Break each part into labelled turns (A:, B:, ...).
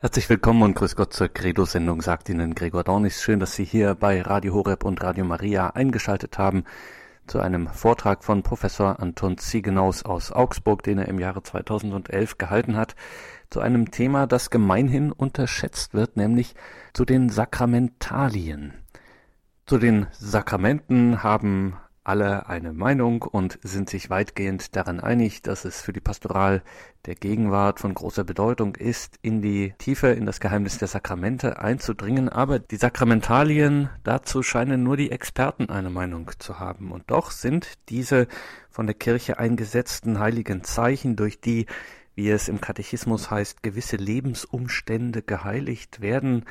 A: Herzlich willkommen und grüß Gott zur Credo-Sendung, sagt Ihnen Gregor Dornis. Schön, dass Sie hier bei Radio Horeb und Radio Maria eingeschaltet haben zu einem Vortrag von Professor Anton Ziegenaus aus Augsburg, den er im Jahre 2011 gehalten hat, zu einem Thema, das gemeinhin unterschätzt wird, nämlich zu den Sakramentalien. Zu den Sakramenten haben alle eine Meinung und sind sich weitgehend daran einig, dass es für die Pastoral der Gegenwart von großer Bedeutung ist, in die Tiefe, in das Geheimnis der Sakramente einzudringen. Aber die Sakramentalien, dazu scheinen nur die Experten eine Meinung zu haben. Und doch sind diese von der Kirche eingesetzten heiligen Zeichen, durch die, wie es im Katechismus heißt, gewisse Lebensumstände geheiligt werden,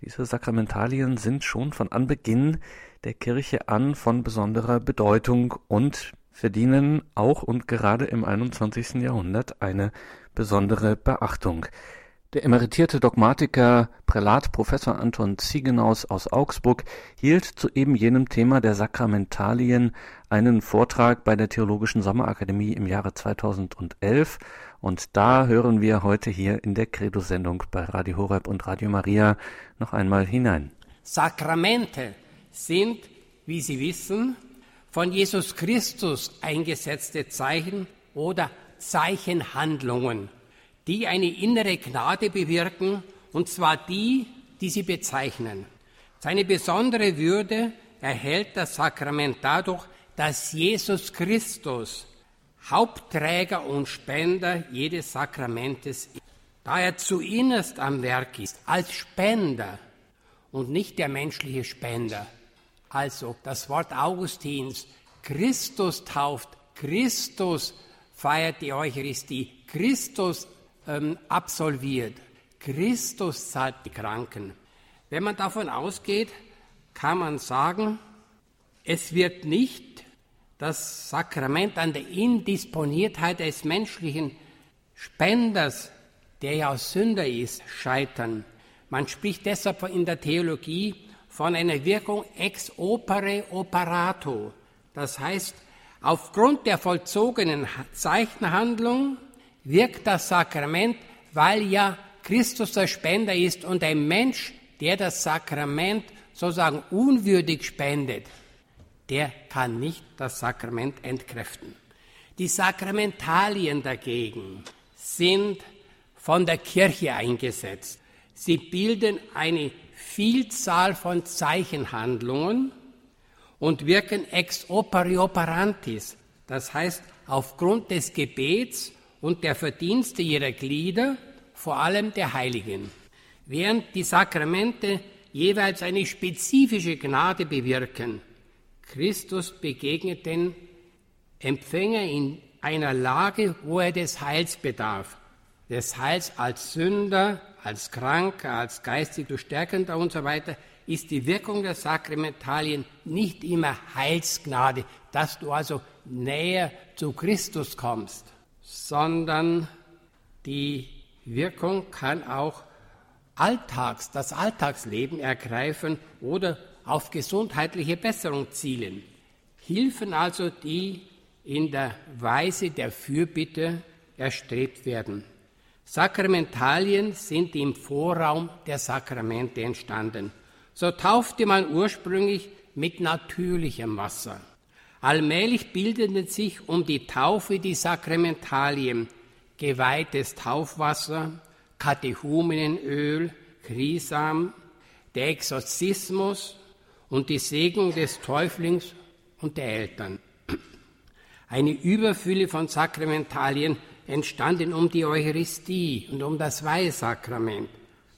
A: diese Sakramentalien sind schon von Anbeginn der Kirche an von besonderer Bedeutung und verdienen auch und gerade im 21. Jahrhundert eine besondere Beachtung. Der emeritierte Dogmatiker Prälat Professor Anton Ziegenaus aus Augsburg hielt zu eben jenem Thema der Sakramentalien einen Vortrag bei der Theologischen Sommerakademie im Jahre 2011 und da hören wir heute hier in der Credo-Sendung bei Radio Horeb und Radio Maria noch einmal hinein.
B: Sakramente sind, wie Sie wissen, von Jesus Christus eingesetzte Zeichen oder Zeichenhandlungen, die eine innere Gnade bewirken, und zwar die, die sie bezeichnen. Seine besondere Würde erhält das Sakrament dadurch, dass Jesus Christus Hauptträger und Spender jedes Sakramentes ist. Da er zuinnerst am Werk ist, als Spender und nicht der menschliche Spender. Also das Wort Augustins, Christus tauft, Christus feiert die Eucharistie, Christus ähm, absolviert, Christus zahlt die Kranken. Wenn man davon ausgeht, kann man sagen, es wird nicht das Sakrament an der Indisponiertheit des menschlichen Spenders, der ja aus Sünder ist, scheitern. Man spricht deshalb in der Theologie von einer Wirkung ex opere operato. Das heißt, aufgrund der vollzogenen Zeichenhandlung wirkt das Sakrament, weil ja Christus der Spender ist und ein Mensch, der das Sakrament sozusagen unwürdig spendet, der kann nicht das Sakrament entkräften. Die Sakramentalien dagegen sind von der Kirche eingesetzt. Sie bilden eine Vielzahl von Zeichenhandlungen und wirken ex opere operantis, das heißt aufgrund des Gebets und der Verdienste ihrer Glieder, vor allem der Heiligen. Während die Sakramente jeweils eine spezifische Gnade bewirken, Christus begegnet den Empfänger in einer Lage, wo er des Heils bedarf. Des Heils als Sünder, als Kranker, als geistig Stärkender und so weiter, ist die Wirkung der Sakramentalien nicht immer Heilsgnade, dass du also näher zu Christus kommst, sondern die Wirkung kann auch Alltags, das Alltagsleben ergreifen oder auf gesundheitliche Besserung zielen. Hilfen also, die in der Weise der Fürbitte erstrebt werden. Sakramentalien sind im Vorraum der Sakramente entstanden. So taufte man ursprünglich mit natürlichem Wasser. Allmählich bildeten sich um die Taufe die Sakramentalien, geweihtes Taufwasser, Katechumenenöl, Krisam, der Exorzismus und die Segnung des Täuflings und der Eltern. Eine Überfülle von Sakramentalien entstanden um die Eucharistie und um das Weihsakrament.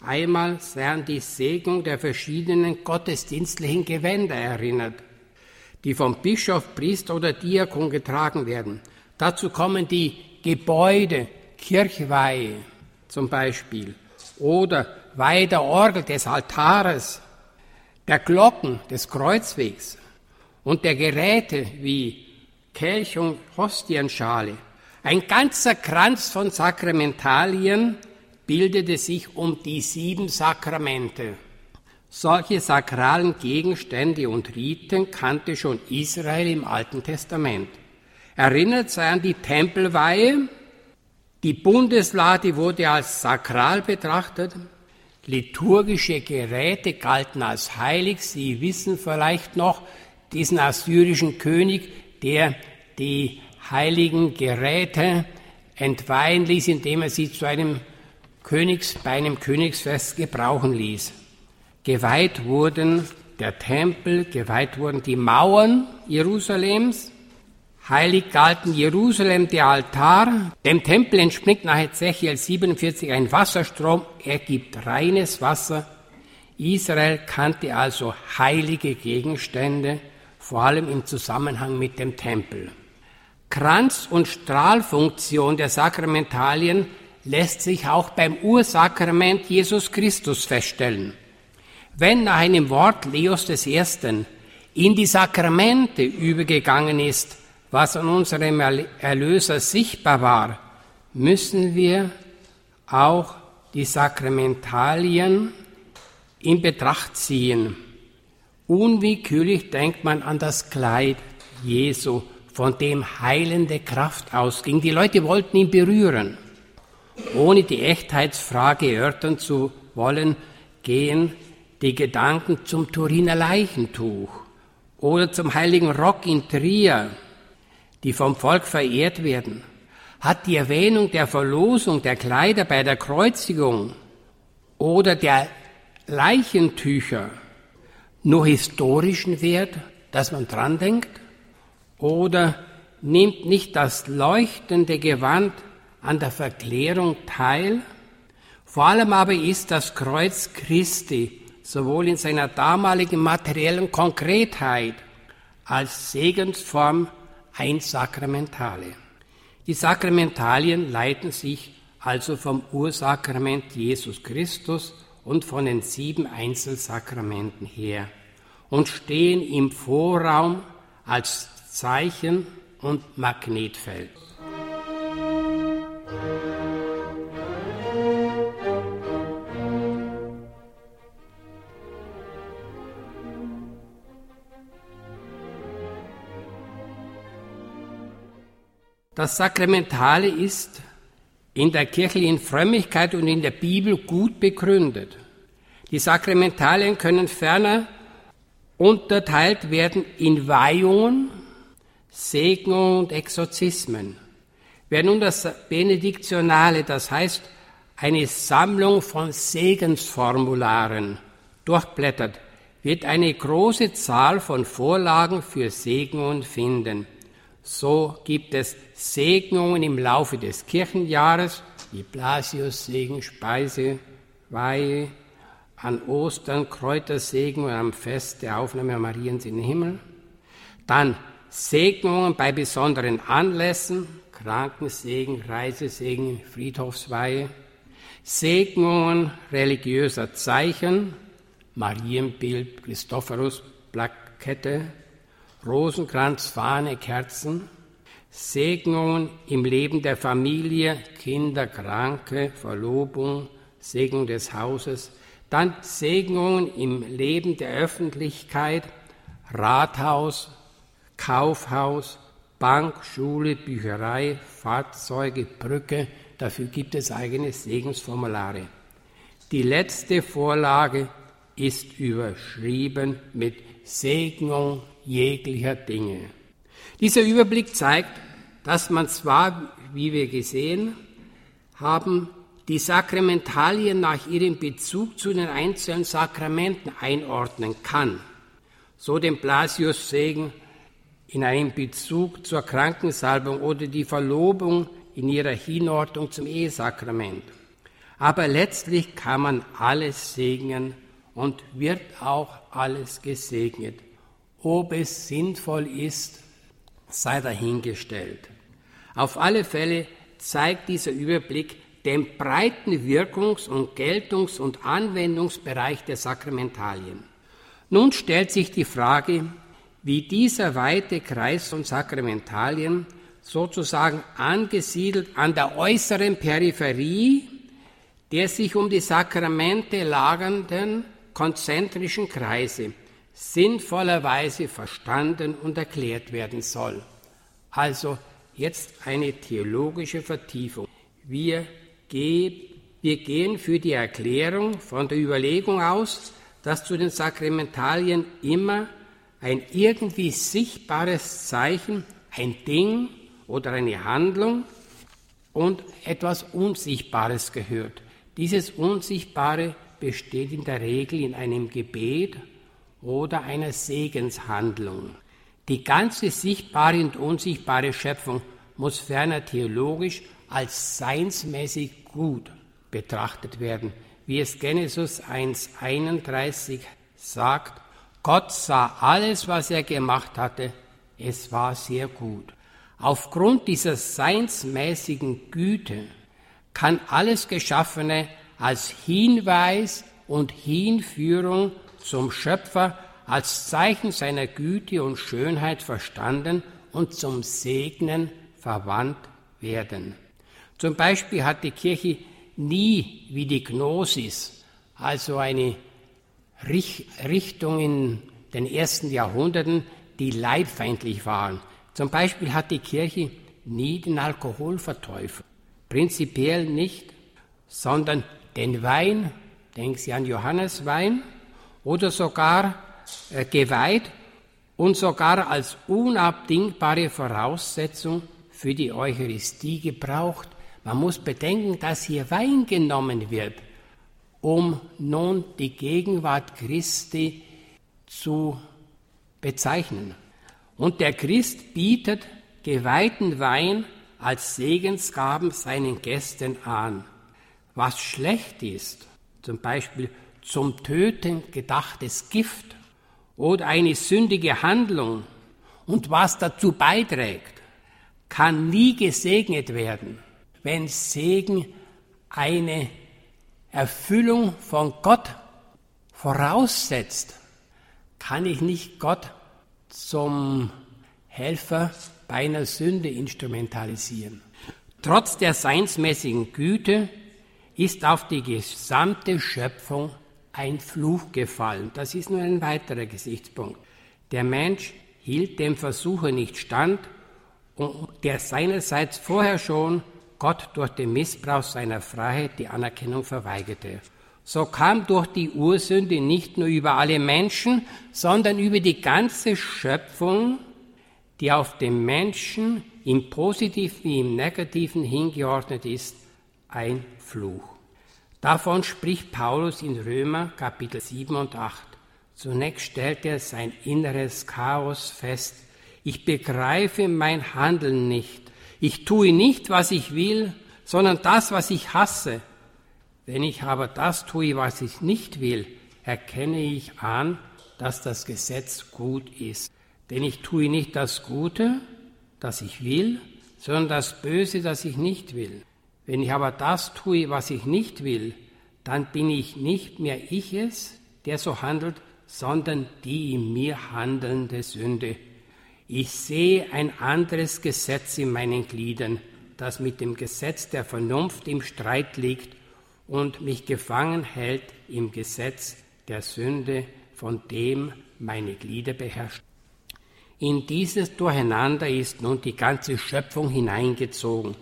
B: Einmal sei an die Segnung der verschiedenen gottesdienstlichen Gewänder erinnert, die vom Bischof, Priester oder Diakon getragen werden. Dazu kommen die Gebäude, Kirchweihe zum Beispiel oder Weihe der Orgel des Altares, der Glocken des Kreuzwegs und der Geräte wie Kelch und Hostienschale ein ganzer Kranz von Sakramentalien bildete sich um die sieben Sakramente. Solche sakralen Gegenstände und Riten kannte schon Israel im Alten Testament. Erinnert sei an die Tempelweihe, Die Bundeslade wurde als sakral betrachtet. Liturgische Geräte galten als heilig. Sie wissen vielleicht noch diesen assyrischen König, der die heiligen Geräte entweihen ließ, indem er sie zu einem Königs, bei einem Königsfest gebrauchen ließ. Geweiht wurden der Tempel, geweiht wurden die Mauern Jerusalems, heilig galten Jerusalem der Altar, dem Tempel entspringt nach Ezechiel 47 ein Wasserstrom, er gibt reines Wasser. Israel kannte also heilige Gegenstände, vor allem im Zusammenhang mit dem Tempel. Kranz- und Strahlfunktion der Sakramentalien lässt sich auch beim Ursakrament Jesus Christus feststellen. Wenn nach einem Wort Leos I. in die Sakramente übergegangen ist, was an unserem Erlöser sichtbar war, müssen wir auch die Sakramentalien in Betracht ziehen. Unwillkürlich denkt man an das Kleid Jesu von dem heilende Kraft ausging. Die Leute wollten ihn berühren. Ohne die Echtheitsfrage erörtern zu wollen, gehen die Gedanken zum Turiner Leichentuch oder zum heiligen Rock in Trier, die vom Volk verehrt werden. Hat die Erwähnung der Verlosung der Kleider bei der Kreuzigung oder der Leichentücher nur historischen Wert, dass man dran denkt? Oder nimmt nicht das leuchtende Gewand an der Verklärung teil? Vor allem aber ist das Kreuz Christi sowohl in seiner damaligen materiellen Konkretheit als Segensform ein Sakramentale. Die Sakramentalien leiten sich also vom Ursakrament Jesus Christus und von den sieben Einzelsakramenten her und stehen im Vorraum als Zeichen und Magnetfeld. Das Sakramentale ist in der kirchlichen Frömmigkeit und in der Bibel gut begründet. Die Sakramentalien können ferner unterteilt werden in Weihungen, Segnungen und Exorzismen. Wer nun das Benediktionale, das heißt eine Sammlung von Segensformularen, durchblättert, wird eine große Zahl von Vorlagen für Segnungen finden. So gibt es Segnungen im Laufe des Kirchenjahres, wie Blasius-Segen, Speise, Weihe, an Ostern Kräutersegen und am Fest der Aufnahme Mariens in den Himmel. Dann Segnungen bei besonderen Anlässen, Krankensegen, Reisesegen, Friedhofsweihe, Segnungen religiöser Zeichen, Marienbild, Christophorus, Plakette, Rosenkranz, Fahne, Kerzen, Segnungen im Leben der Familie, Kinder, Kranke, Verlobung, Segnung des Hauses, dann Segnungen im Leben der Öffentlichkeit, Rathaus, Kaufhaus, Bank, Schule, Bücherei, Fahrzeuge, Brücke. Dafür gibt es eigene Segensformulare. Die letzte Vorlage ist überschrieben mit Segnung jeglicher Dinge. Dieser Überblick zeigt, dass man zwar, wie wir gesehen haben, die Sakramentalien nach ihrem Bezug zu den einzelnen Sakramenten einordnen kann. So den Blasius-Segen in einem Bezug zur Krankensalbung oder die Verlobung in ihrer Hinordnung zum Ehesakrament. Aber letztlich kann man alles segnen und wird auch alles gesegnet. Ob es sinnvoll ist, sei dahingestellt. Auf alle Fälle zeigt dieser Überblick den breiten Wirkungs- und Geltungs- und Anwendungsbereich der Sakramentalien. Nun stellt sich die Frage, wie dieser weite Kreis von Sakramentalien sozusagen angesiedelt an der äußeren Peripherie der sich um die Sakramente lagernden konzentrischen Kreise sinnvollerweise verstanden und erklärt werden soll. Also jetzt eine theologische Vertiefung. Wir, ge wir gehen für die Erklärung von der Überlegung aus, dass zu den Sakramentalien immer ein irgendwie sichtbares Zeichen, ein Ding oder eine Handlung und etwas Unsichtbares gehört. Dieses Unsichtbare besteht in der Regel in einem Gebet oder einer Segenshandlung. Die ganze sichtbare und unsichtbare Schöpfung muss ferner theologisch als seinsmäßig gut betrachtet werden, wie es Genesis 1.31 sagt, Gott sah alles, was er gemacht hatte, es war sehr gut. Aufgrund dieser seinsmäßigen Güte kann alles Geschaffene als Hinweis und Hinführung zum Schöpfer als Zeichen seiner Güte und Schönheit verstanden und zum Segnen verwandt werden. Zum Beispiel hat die Kirche nie wie die Gnosis, also eine Richtung in den ersten Jahrhunderten, die leibfeindlich waren. Zum Beispiel hat die Kirche nie den Alkohol verteufelt. Prinzipiell nicht, sondern den Wein, denken Sie an Johanneswein, oder sogar äh, geweiht und sogar als unabdingbare Voraussetzung für die Eucharistie gebraucht. Man muss bedenken, dass hier Wein genommen wird um nun die Gegenwart Christi zu bezeichnen. Und der Christ bietet geweihten Wein als Segensgaben seinen Gästen an. Was schlecht ist, zum Beispiel zum Töten gedachtes Gift oder eine sündige Handlung und was dazu beiträgt, kann nie gesegnet werden, wenn Segen eine Erfüllung von Gott voraussetzt, kann ich nicht Gott zum Helfer bei einer Sünde instrumentalisieren. Trotz der seinsmäßigen Güte ist auf die gesamte Schöpfung ein Fluch gefallen. Das ist nur ein weiterer Gesichtspunkt. Der Mensch hielt dem Versuche nicht stand, der seinerseits vorher schon Gott durch den Missbrauch seiner Freiheit die Anerkennung verweigerte. So kam durch die Ursünde nicht nur über alle Menschen, sondern über die ganze Schöpfung, die auf den Menschen im Positiven wie im Negativen hingeordnet ist, ein Fluch. Davon spricht Paulus in Römer Kapitel 7 und 8. Zunächst stellt er sein inneres Chaos fest. Ich begreife mein Handeln nicht. Ich tue nicht, was ich will, sondern das, was ich hasse. Wenn ich aber das tue, was ich nicht will, erkenne ich an, dass das Gesetz gut ist. Denn ich tue nicht das Gute, das ich will, sondern das Böse, das ich nicht will. Wenn ich aber das tue, was ich nicht will, dann bin ich nicht mehr ich es, der so handelt, sondern die in mir handelnde Sünde. Ich sehe ein anderes Gesetz in meinen Gliedern, das mit dem Gesetz der Vernunft im Streit liegt und mich gefangen hält im Gesetz der Sünde, von dem meine Glieder beherrscht. In dieses Durcheinander ist nun die ganze Schöpfung hineingezogen,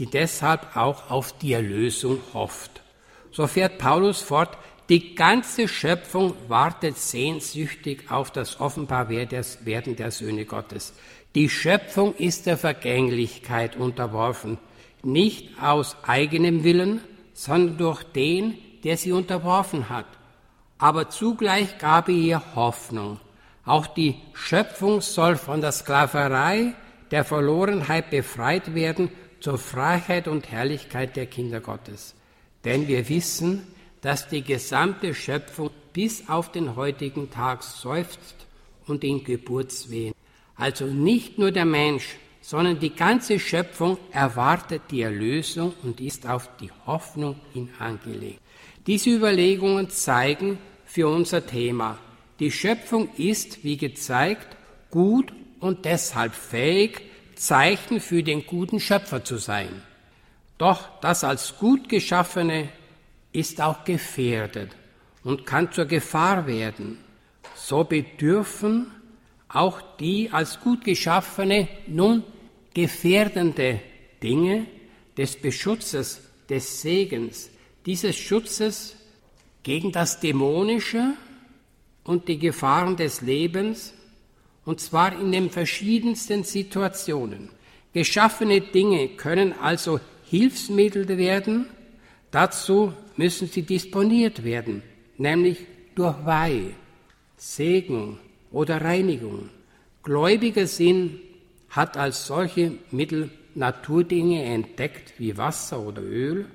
B: die deshalb auch auf die Erlösung hofft. So fährt Paulus fort, die ganze Schöpfung wartet sehnsüchtig auf das Offenbarwerden der Söhne Gottes. Die Schöpfung ist der Vergänglichkeit unterworfen, nicht aus eigenem Willen, sondern durch den, der sie unterworfen hat. Aber zugleich gab ihr Hoffnung. Auch die Schöpfung soll von der Sklaverei der Verlorenheit befreit werden zur Freiheit und Herrlichkeit der Kinder Gottes. Denn wir wissen, dass die gesamte Schöpfung bis auf den heutigen Tag seufzt und in Geburtswehen. Also nicht nur der Mensch, sondern die ganze Schöpfung erwartet die Erlösung und ist auf die Hoffnung hin angelegt. Diese Überlegungen zeigen für unser Thema, die Schöpfung ist, wie gezeigt, gut und deshalb fähig, Zeichen für den guten Schöpfer zu sein. Doch das als gut geschaffene ist auch gefährdet und kann zur Gefahr werden. So bedürfen auch die als gut geschaffene, nun gefährdende Dinge des Beschutzes, des Segens, dieses Schutzes gegen das Dämonische und die Gefahren des Lebens, und zwar in den verschiedensten Situationen. Geschaffene Dinge können also Hilfsmittel werden, dazu müssen sie disponiert werden, nämlich durch Weihe, Segen oder Reinigung. Gläubiger Sinn hat als solche Mittel Naturdinge entdeckt, wie Wasser oder Öl,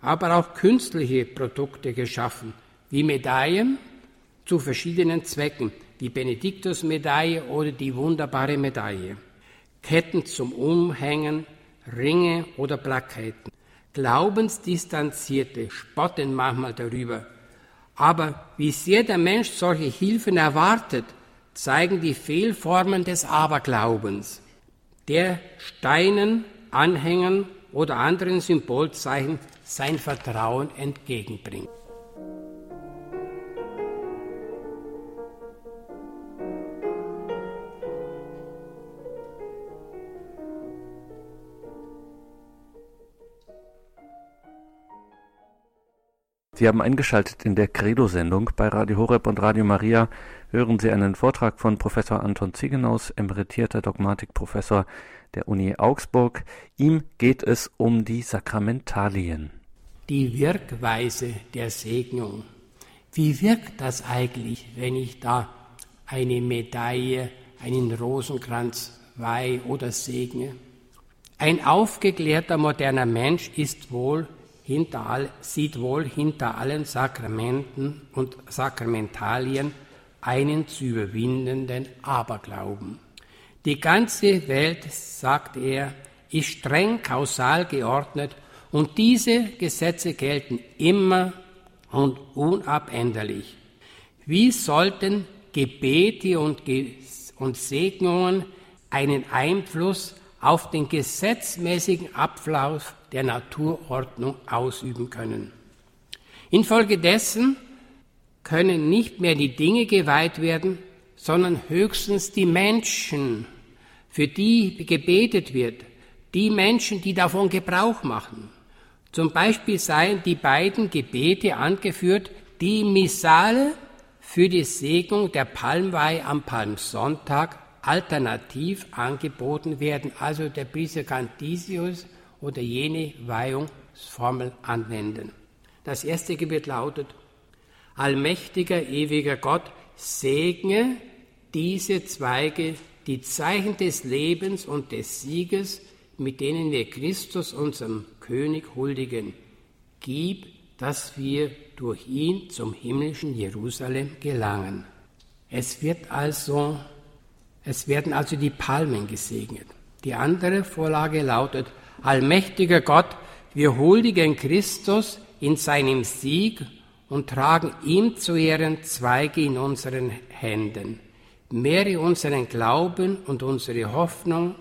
B: aber auch künstliche Produkte geschaffen, wie Medaillen zu verschiedenen Zwecken, die Benediktusmedaille oder die wunderbare Medaille, Ketten zum Umhängen, Ringe oder Plaketen. Glaubensdistanzierte spotten manchmal darüber. Aber wie sehr der Mensch solche Hilfen erwartet, zeigen die Fehlformen des Aberglaubens, der Steinen, Anhängern oder anderen Symbolzeichen sein Vertrauen entgegenbringt.
A: Sie haben eingeschaltet in der Credo-Sendung bei Radio Horeb und Radio Maria. Hören Sie einen Vortrag von Professor Anton Ziegenaus, emeritierter Dogmatikprofessor der Uni Augsburg. Ihm geht es um die Sakramentalien.
B: Die Wirkweise der Segnung. Wie wirkt das eigentlich, wenn ich da eine Medaille, einen Rosenkranz weihe oder segne? Ein aufgeklärter moderner Mensch ist wohl hinter all, sieht wohl hinter allen Sakramenten und Sakramentalien einen zu überwindenden Aberglauben. Die ganze Welt, sagt er, ist streng kausal geordnet und diese Gesetze gelten immer und unabänderlich. Wie sollten Gebete und, Ge und Segnungen einen Einfluss auf den gesetzmäßigen Ablauf der Naturordnung ausüben können. Infolgedessen können nicht mehr die Dinge geweiht werden, sondern höchstens die Menschen, für die gebetet wird, die Menschen, die davon Gebrauch machen. Zum Beispiel seien die beiden Gebete angeführt, die Missale für die Segnung der Palmweih am Palmsonntag alternativ angeboten werden, also der Brisecantissius oder jene Weihungsformel anwenden. Das erste Gebet lautet, Allmächtiger, ewiger Gott, segne diese Zweige, die Zeichen des Lebens und des Sieges, mit denen wir Christus, unserem König, huldigen. Gib, dass wir durch ihn zum himmlischen Jerusalem gelangen. Es wird also, es werden also die Palmen gesegnet. Die andere Vorlage lautet, Allmächtiger Gott, wir huldigen Christus in seinem Sieg und tragen ihm zu Ehren Zweige in unseren Händen. Mehre unseren Glauben und unsere Hoffnung,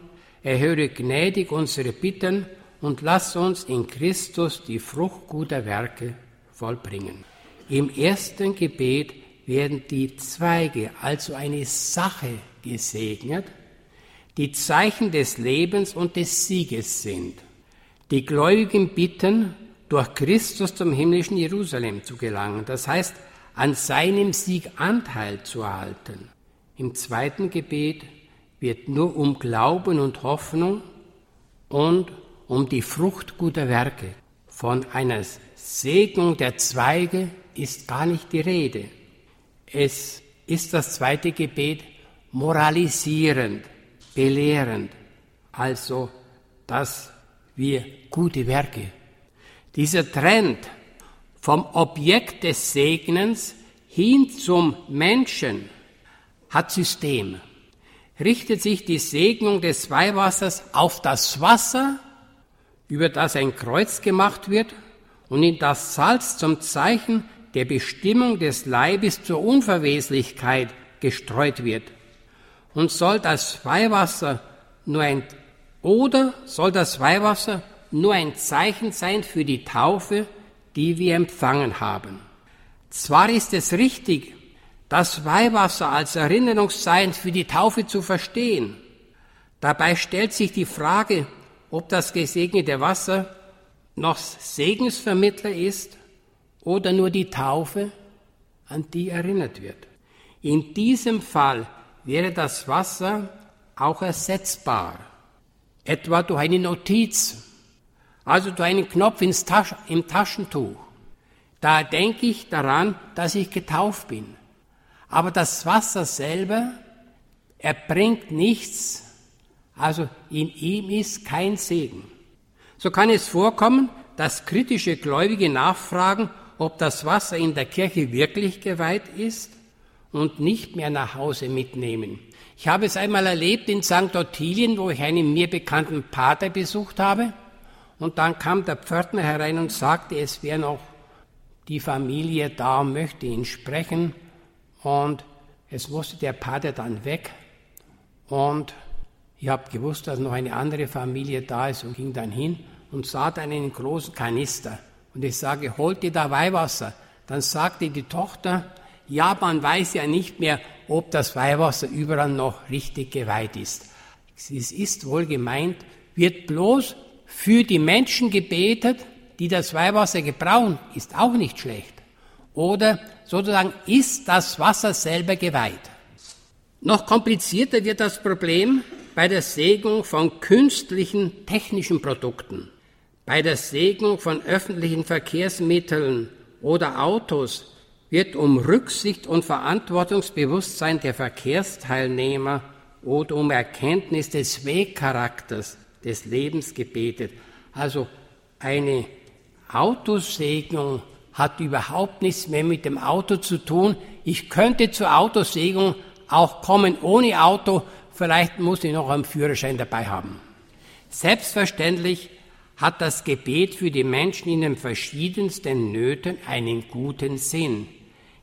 B: erhöre gnädig unsere Bitten und lass uns in Christus die Frucht guter Werke vollbringen. Im ersten Gebet werden die Zweige, also eine Sache, gesegnet, die Zeichen des Lebens und des Sieges sind. Die Gläubigen bitten, durch Christus zum himmlischen Jerusalem zu gelangen, das heißt, an seinem Sieg Anteil zu erhalten. Im zweiten Gebet wird nur um Glauben und Hoffnung und um die Frucht guter Werke. Von einer Segnung der Zweige ist gar nicht die Rede. Es ist das zweite Gebet moralisierend belehrend, also dass wir gute Werke. Dieser Trend vom Objekt des Segnens hin zum Menschen hat System. Richtet sich die Segnung des Weihwassers auf das Wasser, über das ein Kreuz gemacht wird, und in das Salz zum Zeichen der Bestimmung des Leibes zur Unverweslichkeit gestreut wird und soll das Weihwasser nur ein oder soll das Weihwasser nur ein Zeichen sein für die Taufe, die wir empfangen haben. Zwar ist es richtig, das Weihwasser als Erinnerungszeichen für die Taufe zu verstehen. Dabei stellt sich die Frage, ob das gesegnete Wasser noch Segensvermittler ist oder nur die Taufe, an die erinnert wird. In diesem Fall wäre das Wasser auch ersetzbar, etwa durch eine Notiz, also durch einen Knopf Tasch im Taschentuch. Da denke ich daran, dass ich getauft bin. Aber das Wasser selber, er bringt nichts, also in ihm ist kein Segen. So kann es vorkommen, dass kritische Gläubige nachfragen, ob das Wasser in der Kirche wirklich geweiht ist und nicht mehr nach Hause mitnehmen. Ich habe es einmal erlebt in St. Ottilien, wo ich einen mir bekannten Pater besucht habe. Und dann kam der Pförtner herein und sagte, es wäre noch die Familie da und möchte ihn sprechen. Und es musste der Pater dann weg. Und ich habe gewusst, dass noch eine andere Familie da ist und ging dann hin und sah dann einen großen Kanister. Und ich sage, holt ihr da Weihwasser? Dann sagte die Tochter, ja, man weiß ja nicht mehr, ob das Weihwasser überall noch richtig geweiht ist. Es ist wohl gemeint, wird bloß für die Menschen gebetet, die das Weihwasser gebrauchen, ist auch nicht schlecht. Oder sozusagen ist das Wasser selber geweiht. Noch komplizierter wird das Problem bei der Segnung von künstlichen technischen Produkten, bei der Segnung von öffentlichen Verkehrsmitteln oder Autos wird um Rücksicht und Verantwortungsbewusstsein der Verkehrsteilnehmer oder um Erkenntnis des Wegcharakters des Lebens gebetet. Also eine Autosegnung hat überhaupt nichts mehr mit dem Auto zu tun. Ich könnte zur Autosegnung auch kommen ohne Auto, vielleicht muss ich noch einen Führerschein dabei haben. Selbstverständlich hat das Gebet für die Menschen in den verschiedensten Nöten einen guten Sinn.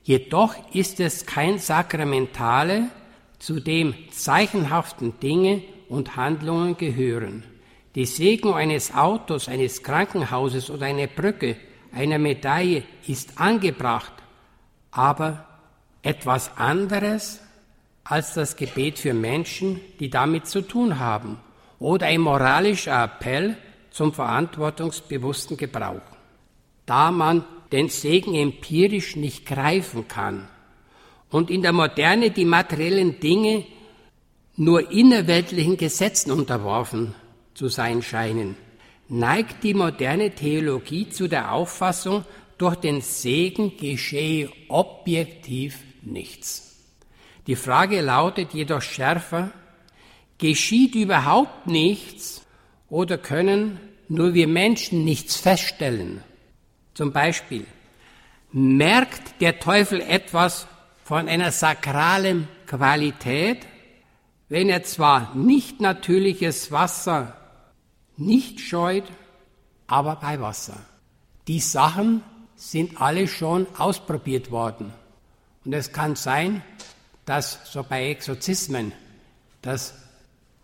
B: Jedoch ist es kein Sakramentale, zu dem zeichenhaften Dinge und Handlungen gehören. Die Segnung eines Autos, eines Krankenhauses oder einer Brücke, einer Medaille ist angebracht, aber etwas anderes als das Gebet für Menschen, die damit zu tun haben, oder ein moralischer Appell zum verantwortungsbewussten Gebrauch. Da man den Segen empirisch nicht greifen kann und in der Moderne die materiellen Dinge nur innerweltlichen Gesetzen unterworfen zu sein scheinen, neigt die moderne Theologie zu der Auffassung, durch den Segen geschehe objektiv nichts. Die Frage lautet jedoch schärfer, geschieht überhaupt nichts oder können nur wir Menschen nichts feststellen? Zum Beispiel, merkt der Teufel etwas von einer sakralen Qualität, wenn er zwar nicht natürliches Wasser nicht scheut, aber bei Wasser. Die Sachen sind alle schon ausprobiert worden. Und es kann sein, dass so bei Exorzismen, dass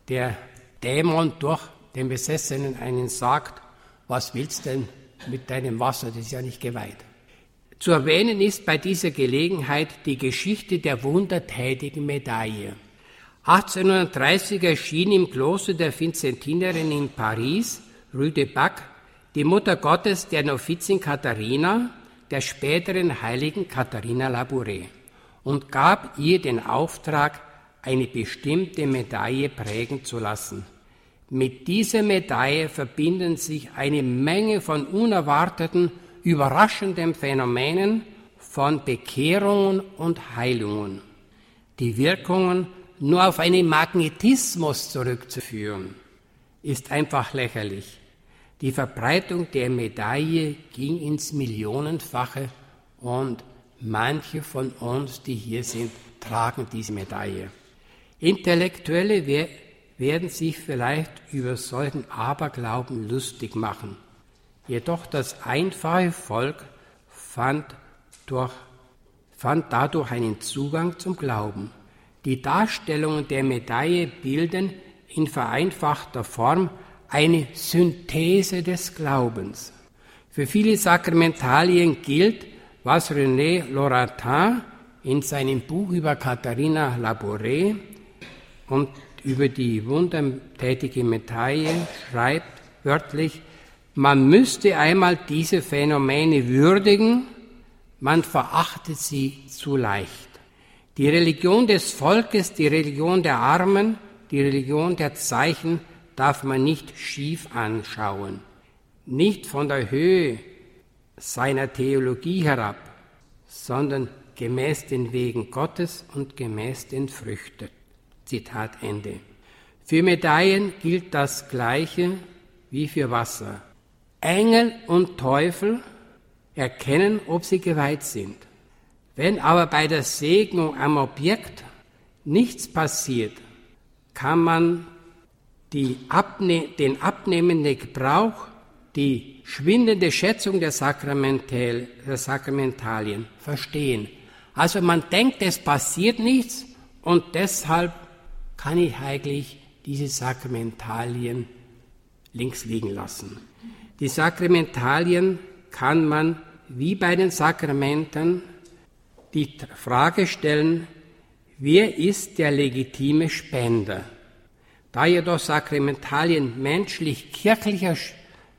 B: der Dämon durch den Besessenen einen sagt, was willst denn mit deinem Wasser, das ist ja nicht geweiht. Zu erwähnen ist bei dieser Gelegenheit die Geschichte der wundertätigen Medaille. 1830 erschien im Kloster der Vinzentinerinnen in Paris, Rue de Bac, die Mutter Gottes der Novizin Katharina, der späteren heiligen Katharina Labouré, und gab ihr den Auftrag, eine bestimmte Medaille prägen zu lassen. Mit dieser Medaille verbinden sich eine Menge von unerwarteten, überraschenden Phänomenen, von Bekehrungen und Heilungen. Die Wirkungen nur auf einen Magnetismus zurückzuführen, ist einfach lächerlich. Die Verbreitung der Medaille ging ins Millionenfache und manche von uns, die hier sind, tragen diese Medaille. Intellektuelle werden sich vielleicht über solchen Aberglauben lustig machen. Jedoch das einfache Volk fand, durch, fand dadurch einen Zugang zum Glauben. Die Darstellungen der Medaille bilden in vereinfachter Form eine Synthese des Glaubens. Für viele Sakramentalien gilt, was René Laurentin in seinem Buch über Katharina Labouré und über die wundertätige Medaille schreibt wörtlich, Man müsste einmal diese Phänomene würdigen, man verachtet sie zu leicht. Die Religion des Volkes, die Religion der Armen, die Religion der Zeichen darf man nicht schief anschauen, nicht von der Höhe seiner Theologie herab, sondern gemäß den Wegen Gottes und gemäß den Früchten. Zitat Ende. Für Medaillen gilt das Gleiche wie für Wasser. Engel und Teufel erkennen, ob sie geweiht sind. Wenn aber bei der Segnung am Objekt nichts passiert, kann man Abne den abnehmenden Gebrauch, die schwindende Schätzung der, Sakramental der Sakramentalien verstehen. Also man denkt, es passiert nichts und deshalb kann ich eigentlich diese Sakramentalien links liegen lassen. Die Sakramentalien kann man wie bei den Sakramenten die Frage stellen, wer ist der legitime Spender? Da jedoch Sakramentalien menschlich-kirchlicher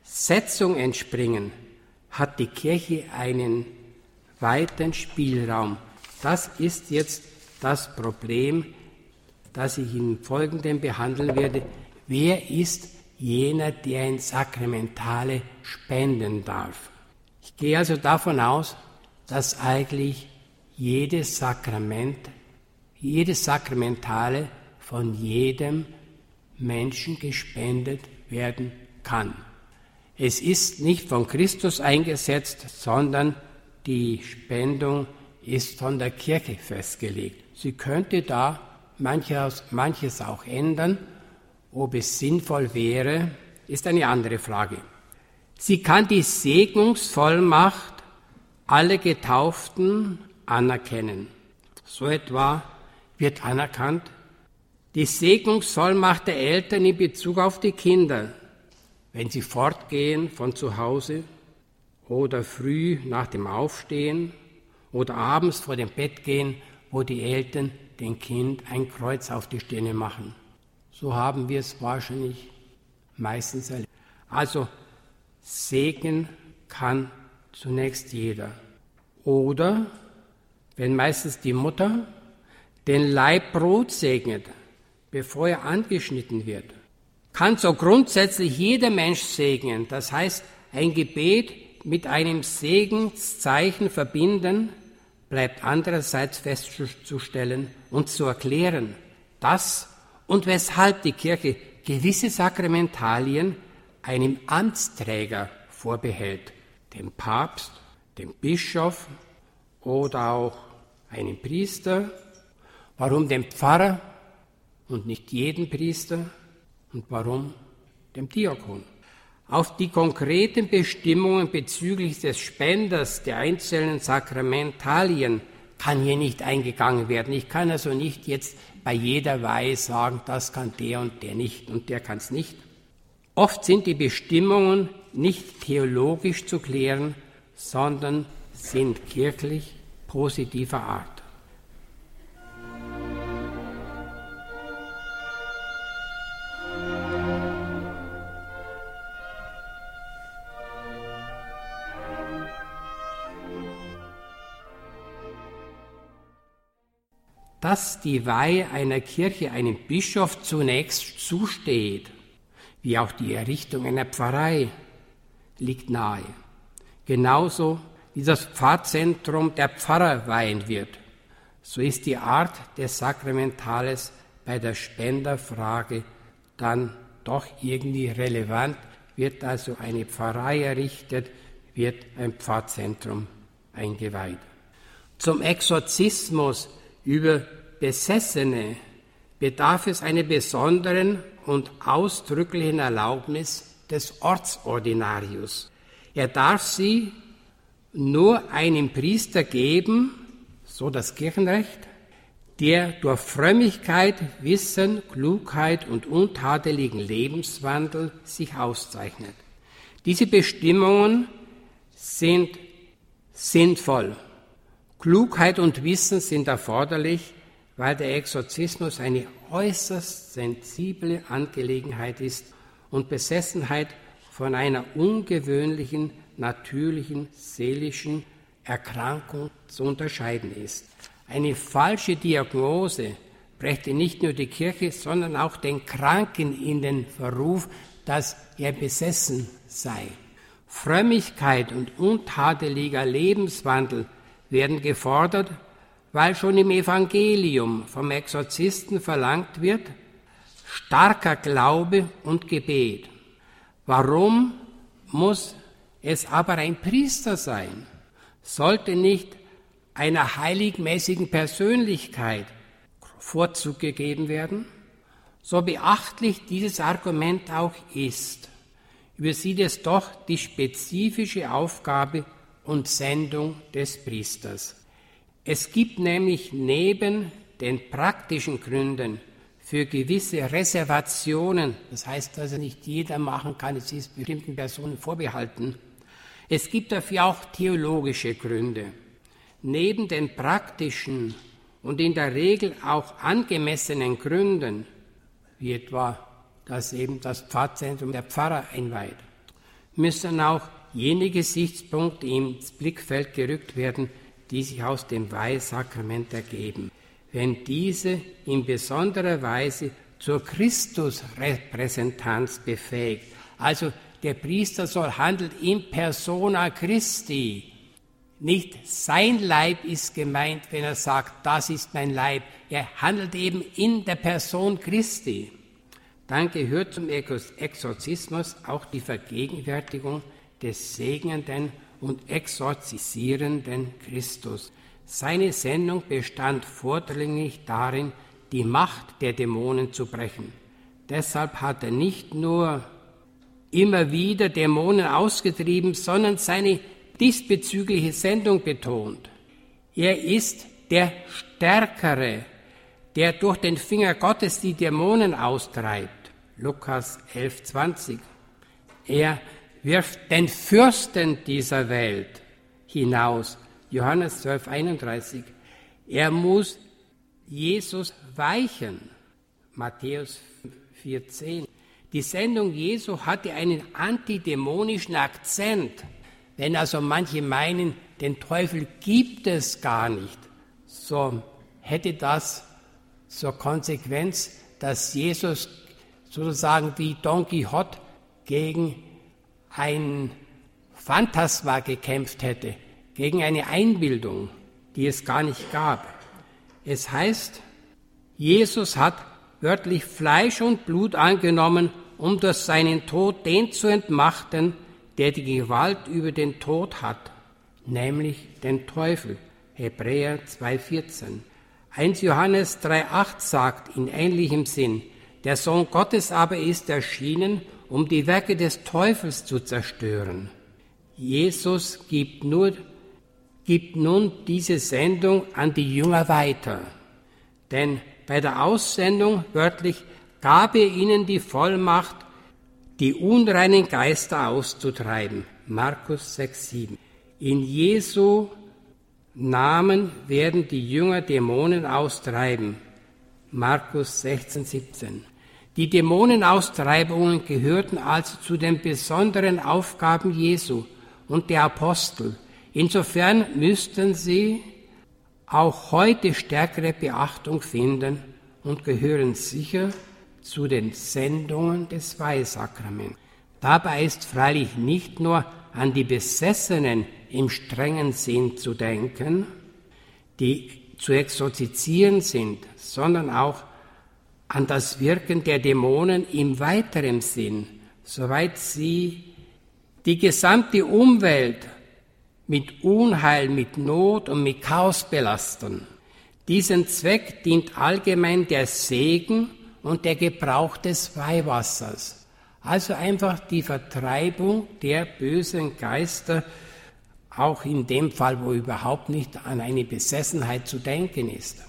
B: Setzung entspringen, hat die Kirche einen weiten Spielraum. Das ist jetzt das Problem, das ich im Folgenden behandeln werde. Wer ist jener, der in Sakramentale spenden darf? Ich gehe also davon aus, dass eigentlich jedes Sakrament, jedes Sakramentale von jedem Menschen gespendet werden kann. Es ist nicht von Christus eingesetzt, sondern die Spendung ist von der Kirche festgelegt. Sie könnte da manches, manches auch ändern. Ob es sinnvoll wäre, ist eine andere Frage. Sie kann die Segnungsvollmacht aller Getauften anerkennen. So etwa wird anerkannt die Segnungsvollmacht der Eltern in Bezug auf die Kinder, wenn sie fortgehen von zu Hause oder früh nach dem Aufstehen oder abends vor dem Bett gehen, wo die Eltern dem Kind ein Kreuz auf die Stirne machen. So haben wir es wahrscheinlich meistens erlebt. Also Segen kann zunächst jeder. Oder wenn meistens die Mutter den Leib Brot segnet, bevor er angeschnitten wird, kann so grundsätzlich jeder Mensch segnen. Das heißt, ein Gebet mit einem Segenszeichen verbinden, bleibt andererseits festzustellen und zu erklären, dass und weshalb die Kirche gewisse Sakramentalien einem Amtsträger vorbehält, dem Papst, dem Bischof oder auch einem Priester, warum dem Pfarrer und nicht jeden Priester und warum dem Diakon. Auf die konkreten Bestimmungen bezüglich des Spenders der einzelnen Sakramentalien kann hier nicht eingegangen werden. Ich kann also nicht jetzt bei jeder Weihe sagen, das kann der und der nicht und der kann es nicht. Oft sind die Bestimmungen nicht theologisch zu klären, sondern sind kirchlich positiver Art. Dass die Weihe einer Kirche einem Bischof zunächst zusteht, wie auch die Errichtung einer Pfarrei, liegt nahe. Genauso wie das Pfarrzentrum der Pfarrer weihen wird, so ist die Art des Sakramentales bei der Spenderfrage dann doch irgendwie relevant, wird also eine Pfarrei errichtet, wird ein Pfarrzentrum eingeweiht. Zum Exorzismus über Besessene bedarf es einer besonderen und ausdrücklichen Erlaubnis des Ortsordinarius. Er darf sie nur einem Priester geben, so das Kirchenrecht, der durch Frömmigkeit, Wissen, Klugheit und untadeligen Lebenswandel sich auszeichnet. Diese Bestimmungen sind sinnvoll Klugheit und Wissen sind erforderlich, weil der Exorzismus eine äußerst sensible Angelegenheit ist und Besessenheit von einer ungewöhnlichen, natürlichen, seelischen Erkrankung zu unterscheiden ist. Eine falsche Diagnose brächte nicht nur die Kirche, sondern auch den Kranken in den Verruf, dass er besessen sei. Frömmigkeit und untadeliger Lebenswandel werden gefordert, weil schon im Evangelium vom Exorzisten verlangt wird, starker Glaube und Gebet. Warum muss es aber ein Priester sein? Sollte nicht einer heiligmäßigen Persönlichkeit Vorzug gegeben werden? So beachtlich dieses Argument auch ist, übersieht es doch die spezifische Aufgabe und Sendung des Priesters. Es gibt nämlich neben den praktischen Gründen für gewisse Reservationen, das heißt, dass er nicht jeder machen kann, es ist bestimmten Personen vorbehalten, es gibt dafür auch theologische Gründe. Neben den praktischen und in der Regel auch angemessenen Gründen, wie etwa, dass eben das Pfarrzentrum der Pfarrer einweiht, müssen auch jene Gesichtspunkte ins Blickfeld gerückt werden, die sich aus dem Weihsakrament ergeben. Wenn diese in besonderer Weise zur Christusrepräsentanz befähigt, also der Priester soll handeln in persona Christi. Nicht sein Leib ist gemeint, wenn er sagt, das ist mein Leib. Er handelt eben in der Person Christi. Dann gehört zum Exorzismus auch die Vergegenwärtigung des segnenden und exorzisierenden Christus. Seine Sendung bestand vordringlich darin, die Macht der Dämonen zu brechen. Deshalb hat er nicht nur immer wieder Dämonen ausgetrieben, sondern seine diesbezügliche Sendung betont. Er ist der Stärkere, der durch den Finger Gottes die Dämonen austreibt. Lukas 11, 20. Er wirft den Fürsten dieser Welt hinaus. Johannes 12, 31. Er muss Jesus weichen. Matthäus 4,10. Die Sendung Jesu hatte einen antidämonischen Akzent. Wenn also manche meinen, den Teufel gibt es gar nicht, so hätte das zur Konsequenz, dass Jesus sozusagen wie Don Quixote gegen ein Phantasma gekämpft hätte, gegen eine Einbildung, die es gar nicht gab. Es heißt, Jesus hat wörtlich Fleisch und Blut angenommen um durch seinen Tod den zu entmachten, der die Gewalt über den Tod hat, nämlich den Teufel. Hebräer 2,14. 1 Johannes 3,8 sagt in ähnlichem Sinn, der Sohn Gottes aber ist erschienen, um die Werke des Teufels zu zerstören. Jesus gibt, nur, gibt nun diese Sendung an die Jünger weiter. Denn bei der Aussendung wörtlich gab er ihnen die Vollmacht, die unreinen Geister auszutreiben. Markus 6, 7. In Jesu Namen werden die Jünger Dämonen austreiben. Markus 16, 17. Die Dämonenaustreibungen gehörten also zu den besonderen Aufgaben Jesu und der Apostel. Insofern müssten sie auch heute stärkere Beachtung finden und gehören sicher zu den Sendungen des Weihsakraments. Dabei ist freilich nicht nur an die Besessenen im strengen Sinn zu denken, die zu exorzizieren sind, sondern auch an das Wirken der Dämonen im weiteren Sinn, soweit sie die gesamte Umwelt mit Unheil, mit Not und mit Chaos belasten. Diesen Zweck dient allgemein der Segen und der Gebrauch des Weihwassers. Also einfach die Vertreibung der bösen Geister, auch in dem Fall, wo überhaupt nicht an eine Besessenheit zu denken ist.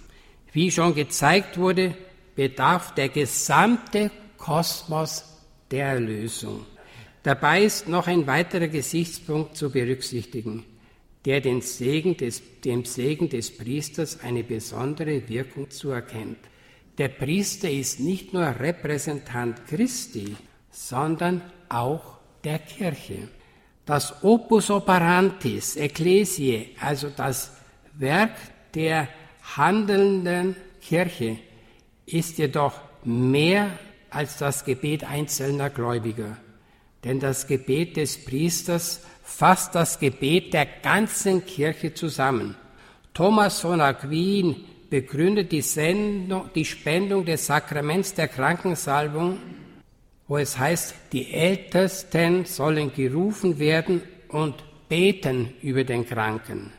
B: Wie schon gezeigt wurde, bedarf der gesamte Kosmos der Erlösung. Dabei ist noch ein weiterer Gesichtspunkt zu berücksichtigen, der den Segen des, dem Segen des Priesters eine besondere Wirkung zuerkennt. Der Priester ist nicht nur Repräsentant Christi, sondern auch der Kirche. Das Opus Operantis Ecclesiae, also das Werk der handelnden Kirche, ist jedoch mehr als das Gebet einzelner Gläubiger. Denn das Gebet des Priesters fasst das Gebet der ganzen Kirche zusammen. Thomas von Aquin begründet die, Sendung, die Spendung des Sakraments der Krankensalbung, wo es heißt, die Ältesten sollen gerufen werden und beten über den Kranken.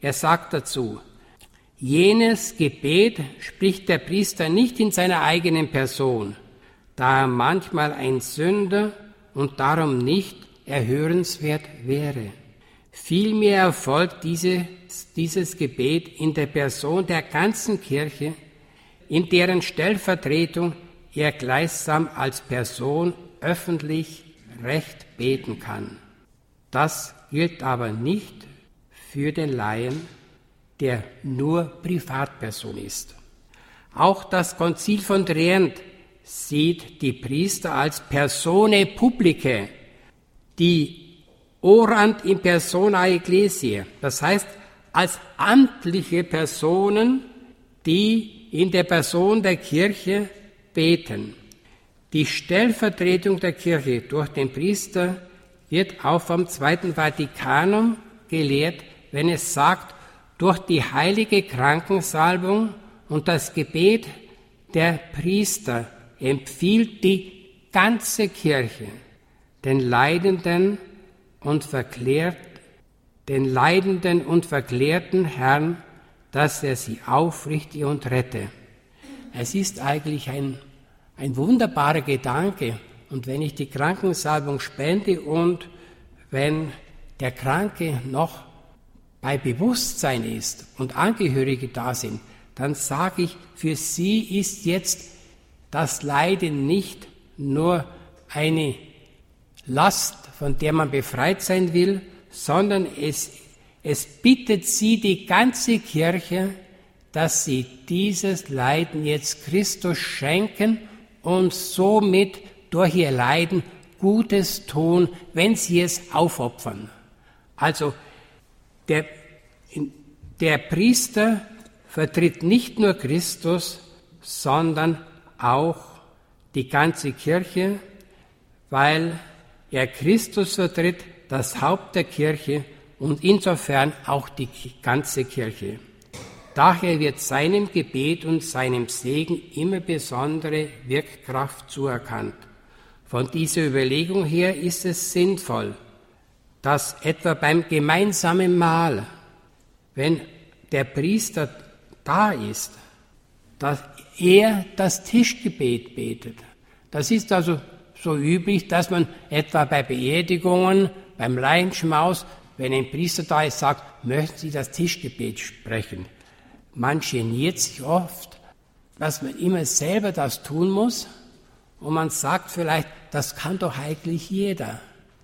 B: Er sagt dazu, jenes Gebet spricht der Priester nicht in seiner eigenen Person, da er manchmal ein Sünder und darum nicht erhörenswert wäre. Vielmehr erfolgt diese, dieses Gebet in der Person der ganzen Kirche, in deren Stellvertretung er gleichsam als Person öffentlich recht beten kann. Das gilt aber nicht für den Laien, der nur Privatperson ist. Auch das Konzil von Trient sieht die Priester als Persone publicae, die orant in persona ecclesiae, das heißt als amtliche Personen, die in der Person der Kirche beten. Die Stellvertretung der Kirche durch den Priester wird auch vom Zweiten Vatikanum gelehrt, wenn es sagt, durch die heilige Krankensalbung und das Gebet der Priester empfiehlt die ganze Kirche den Leidenden und verklärt, den Leidenden und verklärten Herrn, dass er sie aufrichte und rette. Es ist eigentlich ein, ein wunderbarer Gedanke. Und wenn ich die Krankensalbung spende und wenn der Kranke noch bei Bewusstsein ist und Angehörige da sind, dann sage ich, für sie ist jetzt das Leiden nicht nur eine Last, von der man befreit sein will, sondern es, es bittet sie die ganze Kirche, dass sie dieses Leiden jetzt Christus schenken und somit durch ihr Leiden Gutes tun, wenn sie es aufopfern. Also der, der Priester vertritt nicht nur Christus, sondern auch die ganze Kirche, weil er Christus vertritt, das Haupt der Kirche und insofern auch die ganze Kirche. Daher wird seinem Gebet und seinem Segen immer besondere Wirkkraft zuerkannt. Von dieser Überlegung her ist es sinnvoll, dass etwa beim gemeinsamen Mahl, wenn der Priester da ist, dass er das Tischgebet betet. Das ist also so üblich, dass man etwa bei Beerdigungen, beim Leichenschmaus, wenn ein Priester da ist, sagt, möchten Sie das Tischgebet sprechen. Man geniert sich oft, dass man immer selber das tun muss und man sagt vielleicht, das kann doch eigentlich jeder.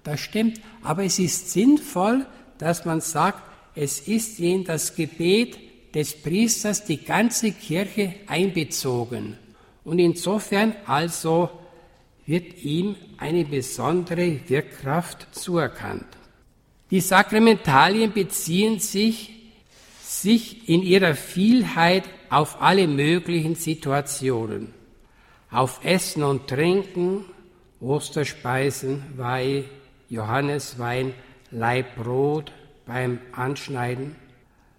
B: Das stimmt, aber es ist sinnvoll, dass man sagt, es ist in das Gebet des Priesters die ganze Kirche einbezogen. Und insofern also wird ihm eine besondere Wirkkraft zuerkannt. Die Sakramentalien beziehen sich, sich in ihrer Vielheit auf alle möglichen Situationen, auf Essen und Trinken, Osterspeisen, Weih, Johanneswein, Leibbrot beim Anschneiden.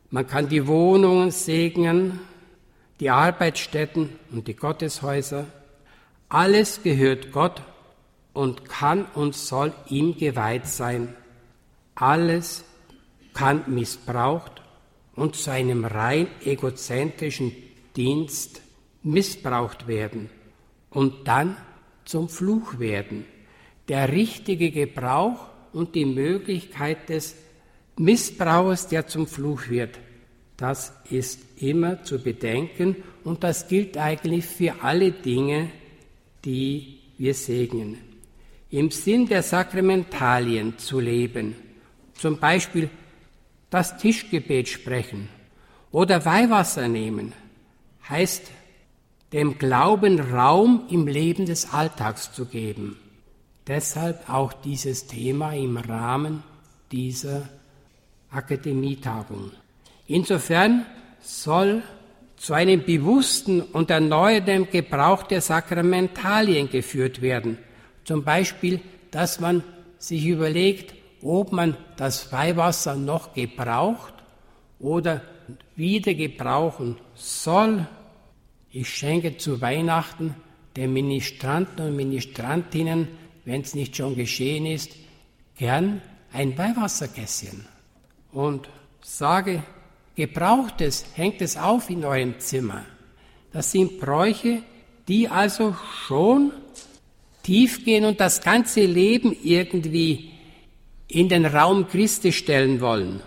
B: Man kann die Wohnungen segnen, die Arbeitsstätten und die Gotteshäuser. Alles gehört Gott und kann und soll ihm geweiht sein. Alles kann missbraucht und zu einem rein egozentrischen Dienst missbraucht werden und dann zum Fluch werden. Der richtige Gebrauch und die Möglichkeit des Missbrauchs, der zum Fluch wird, das ist immer zu bedenken und das gilt eigentlich für alle Dinge, die wir segnen. Im Sinn der Sakramentalien zu leben, zum Beispiel das Tischgebet sprechen oder Weihwasser nehmen, heißt dem Glauben Raum im Leben des Alltags zu geben. Deshalb auch dieses Thema im Rahmen dieser Akademietagung. Insofern soll zu einem bewussten und erneuerten Gebrauch der Sakramentalien geführt werden. Zum Beispiel, dass man sich überlegt, ob man das Weihwasser noch gebraucht oder wieder gebrauchen soll. Ich schenke zu Weihnachten den Ministranten und Ministrantinnen, wenn es nicht schon geschehen ist, gern ein Weihwassergässchen und sage, gebraucht es, hängt es auf in eurem Zimmer. Das sind Bräuche, die also schon tief gehen und das ganze Leben irgendwie in den Raum Christi stellen wollen.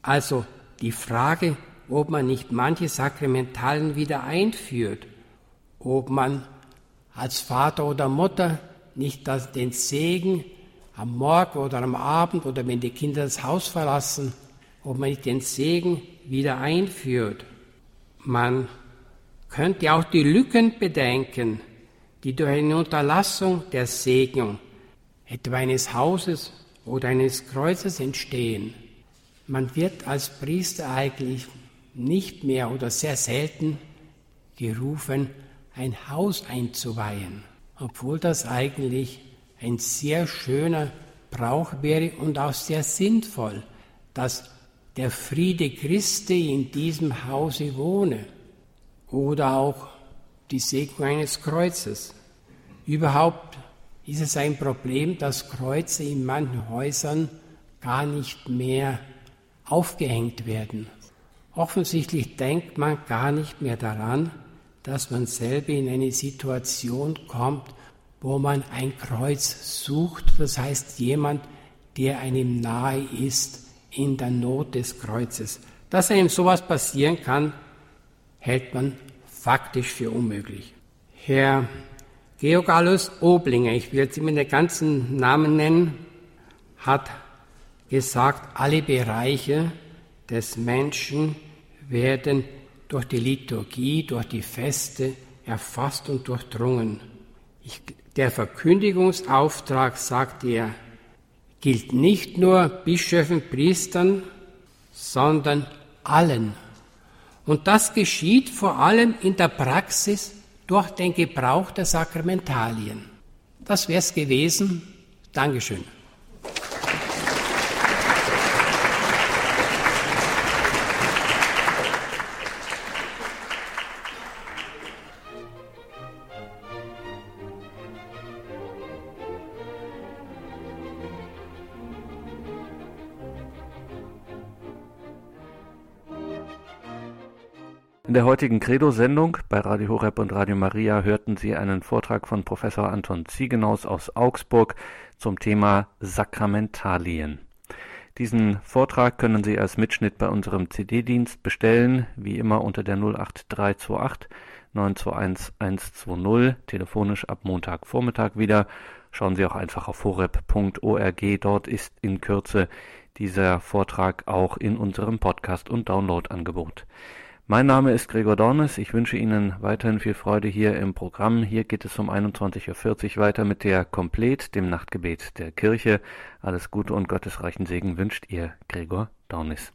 B: Also die Frage, ob man nicht manche Sakramentalen wieder einführt, ob man als Vater oder Mutter nicht den Segen am Morgen oder am Abend oder wenn die Kinder das Haus verlassen, ob man nicht den Segen wieder einführt. Man könnte auch die Lücken bedenken, die durch eine Unterlassung der Segnung, etwa eines Hauses oder eines Kreuzes entstehen. Man wird als Priester eigentlich nicht mehr oder sehr selten gerufen, ein Haus einzuweihen, obwohl das eigentlich ein sehr schöner Brauch wäre und auch sehr sinnvoll, dass der Friede Christi in diesem Hause wohne oder auch die Segnung eines Kreuzes. Überhaupt ist es ein Problem, dass Kreuze in manchen Häusern gar nicht mehr aufgehängt werden. Offensichtlich denkt man gar nicht mehr daran, dass man selber in eine Situation kommt, wo man ein Kreuz sucht, das heißt jemand, der einem nahe ist in der Not des Kreuzes. Dass einem sowas passieren kann, hält man faktisch für unmöglich. Herr Georgalus Oblinger, ich will jetzt immer den ganzen Namen nennen, hat gesagt, alle Bereiche des Menschen werden durch die Liturgie, durch die Feste erfasst und durchdrungen. Ich, der Verkündigungsauftrag, sagt er, gilt nicht nur Bischöfen, Priestern, sondern allen. Und das geschieht vor allem in der Praxis durch den Gebrauch der Sakramentalien. Das wäre es gewesen. Dankeschön.
A: Der heutigen Credo-Sendung bei Radio Horeb und Radio Maria hörten Sie einen Vortrag von Professor Anton Ziegenaus aus Augsburg zum Thema Sakramentalien. Diesen Vortrag können Sie als Mitschnitt bei unserem CD-Dienst bestellen, wie immer unter der 08328 921 120, telefonisch ab Montagvormittag wieder. Schauen Sie auch einfach auf horeb.org, dort ist in Kürze dieser Vortrag auch in unserem Podcast- und Download-Angebot. Mein Name ist Gregor Dornes. Ich wünsche Ihnen weiterhin viel Freude hier im Programm. Hier geht es um 21.40 Uhr weiter mit der Komplet, dem Nachtgebet der Kirche. Alles Gute und gottesreichen Segen wünscht Ihr Gregor Dornis.